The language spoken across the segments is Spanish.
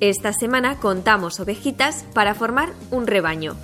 Esta semana contamos ovejitas para formar un rebaño.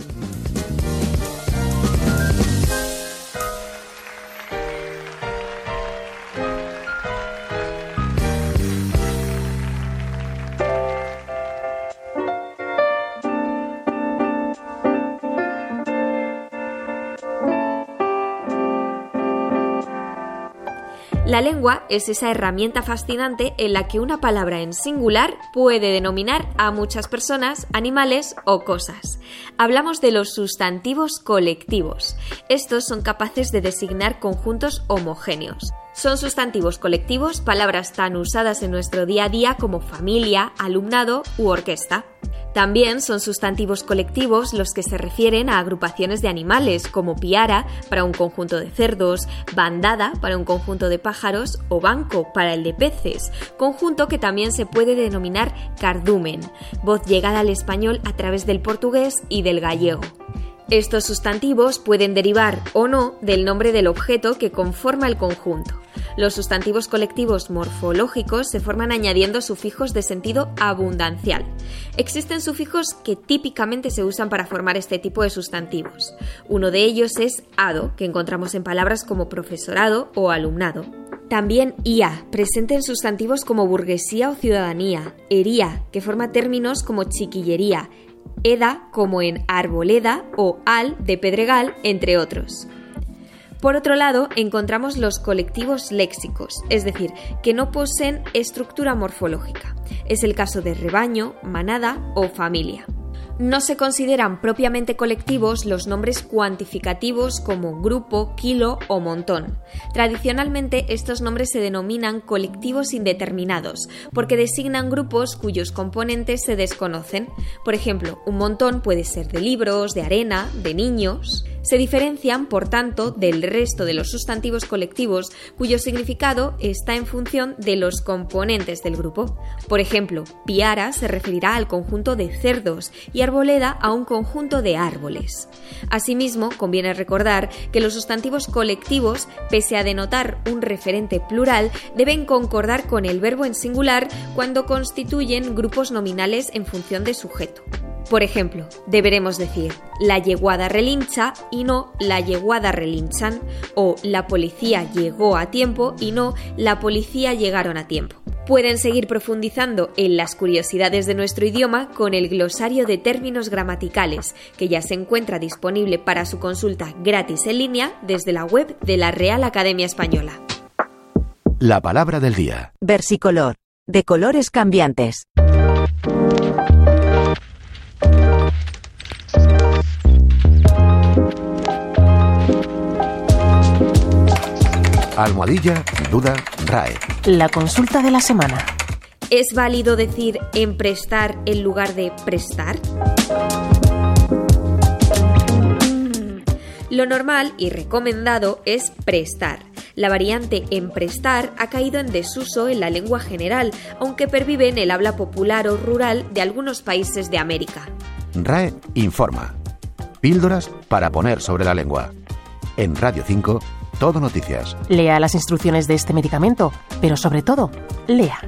La lengua es esa herramienta fascinante en la que una palabra en singular puede denominar a muchas personas, animales o cosas. Hablamos de los sustantivos colectivos. Estos son capaces de designar conjuntos homogéneos. Son sustantivos colectivos palabras tan usadas en nuestro día a día como familia, alumnado u orquesta. También son sustantivos colectivos los que se refieren a agrupaciones de animales, como piara para un conjunto de cerdos, bandada para un conjunto de pájaros o banco para el de peces, conjunto que también se puede denominar cardumen, voz llegada al español a través del portugués y del gallego. Estos sustantivos pueden derivar o no del nombre del objeto que conforma el conjunto. Los sustantivos colectivos morfológicos se forman añadiendo sufijos de sentido abundancial. Existen sufijos que típicamente se usan para formar este tipo de sustantivos. Uno de ellos es ado, que encontramos en palabras como profesorado o alumnado. También ia, presente en sustantivos como burguesía o ciudadanía, ería, que forma términos como chiquillería, eda como en arboleda o al de pedregal, entre otros. Por otro lado, encontramos los colectivos léxicos, es decir, que no poseen estructura morfológica. Es el caso de rebaño, manada o familia. No se consideran propiamente colectivos los nombres cuantificativos como grupo, kilo o montón. Tradicionalmente estos nombres se denominan colectivos indeterminados porque designan grupos cuyos componentes se desconocen. Por ejemplo, un montón puede ser de libros, de arena, de niños. Se diferencian, por tanto, del resto de los sustantivos colectivos cuyo significado está en función de los componentes del grupo. Por ejemplo, piara se referirá al conjunto de cerdos y arboleda a un conjunto de árboles. Asimismo, conviene recordar que los sustantivos colectivos, pese a denotar un referente plural, deben concordar con el verbo en singular cuando constituyen grupos nominales en función de sujeto. Por ejemplo, deberemos decir la yeguada relincha y no la yeguada relinchan, o la policía llegó a tiempo y no la policía llegaron a tiempo. Pueden seguir profundizando en las curiosidades de nuestro idioma con el glosario de términos gramaticales, que ya se encuentra disponible para su consulta gratis en línea desde la web de la Real Academia Española. La palabra del día. Versicolor. De colores cambiantes. Almohadilla, duda, RAE. La consulta de la semana. ¿Es válido decir emprestar en lugar de prestar? Lo normal y recomendado es prestar. La variante emprestar ha caído en desuso en la lengua general, aunque pervive en el habla popular o rural de algunos países de América. RAE informa. Píldoras para poner sobre la lengua. En Radio 5, Todo Noticias. Lea las instrucciones de este medicamento, pero sobre todo, lea.